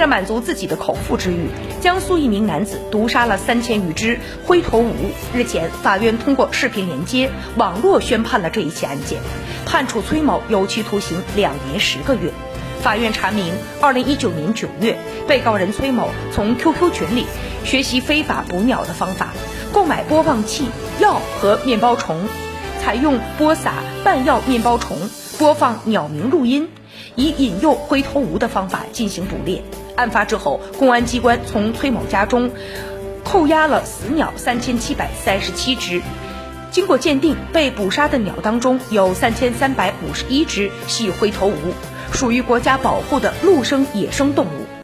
为了满足自己的口腹之欲，江苏一名男子毒杀了三千余只灰头鹕。日前，法院通过视频连接网络宣判了这一起案件，判处崔某有期徒刑两年十个月。法院查明，二零一九年九月，被告人崔某从 QQ 群里学习非法捕鸟的方法，购买播放器、药和面包虫，采用播撒半药面包虫、播放鸟鸣录音，以引诱灰头鹕的方法进行捕猎。案发之后，公安机关从崔某家中扣押了死鸟三千七百三十七只。经过鉴定，被捕杀的鸟当中有三千三百五十一只系灰头乌。属于国家保护的陆生野生动物。